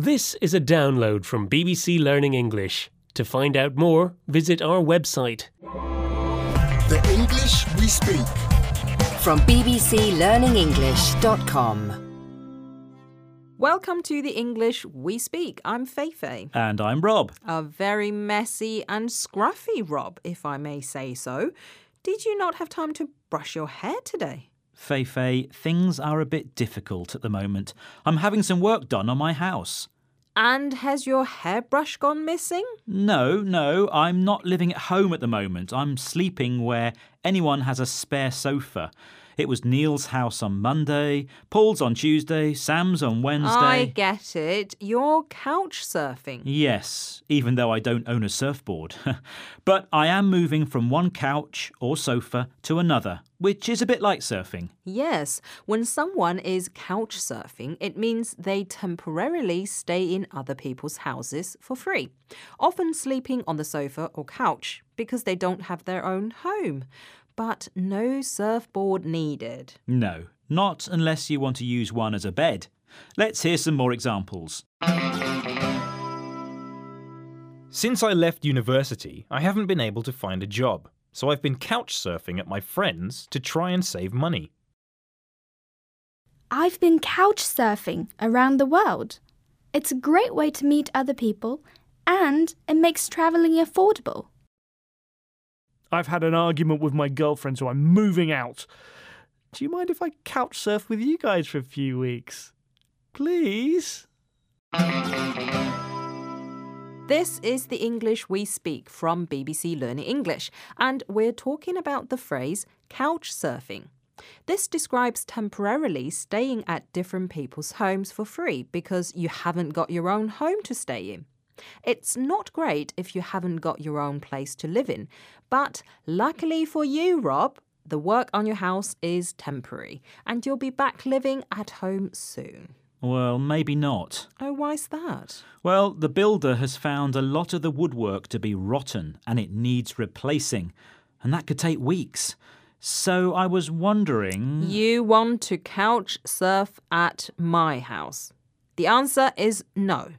This is a download from BBC Learning English. To find out more, visit our website. The English we speak. From bbclearningenglish.com. Welcome to the English We Speak. I'm Feifei. And I'm Rob. A very messy and scruffy Rob, if I may say so. Did you not have time to brush your hair today? Feifei, things are a bit difficult at the moment. I'm having some work done on my house. And has your hairbrush gone missing? No, no, I'm not living at home at the moment. I'm sleeping where anyone has a spare sofa. It was Neil's house on Monday, Paul's on Tuesday, Sam's on Wednesday. I get it. You're couch surfing. Yes, even though I don't own a surfboard. but I am moving from one couch or sofa to another, which is a bit like surfing. Yes, when someone is couch surfing, it means they temporarily stay in other people's houses for free, often sleeping on the sofa or couch because they don't have their own home but no surfboard needed. No, not unless you want to use one as a bed. Let's hear some more examples. Since I left university, I haven't been able to find a job, so I've been couch surfing at my friends to try and save money. I've been couch surfing around the world. It's a great way to meet other people and it makes travelling affordable. I've had an argument with my girlfriend, so I'm moving out. Do you mind if I couch surf with you guys for a few weeks? Please? This is the English we speak from BBC Learning English, and we're talking about the phrase couch surfing. This describes temporarily staying at different people's homes for free because you haven't got your own home to stay in. It's not great if you haven't got your own place to live in, but luckily for you, Rob, the work on your house is temporary and you'll be back living at home soon. Well, maybe not. Oh, why's that? Well, the builder has found a lot of the woodwork to be rotten and it needs replacing, and that could take weeks. So I was wondering. You want to couch surf at my house? The answer is no.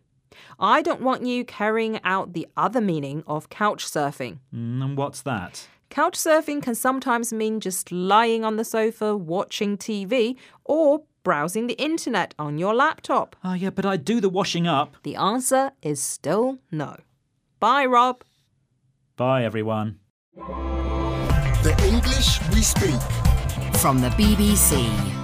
I don't want you carrying out the other meaning of couch surfing. Mm, and what's that? Couch surfing can sometimes mean just lying on the sofa watching TV or browsing the internet on your laptop. Oh, yeah, but I do the washing up. The answer is still no. Bye, Rob. Bye, everyone. The English we speak. From the BBC.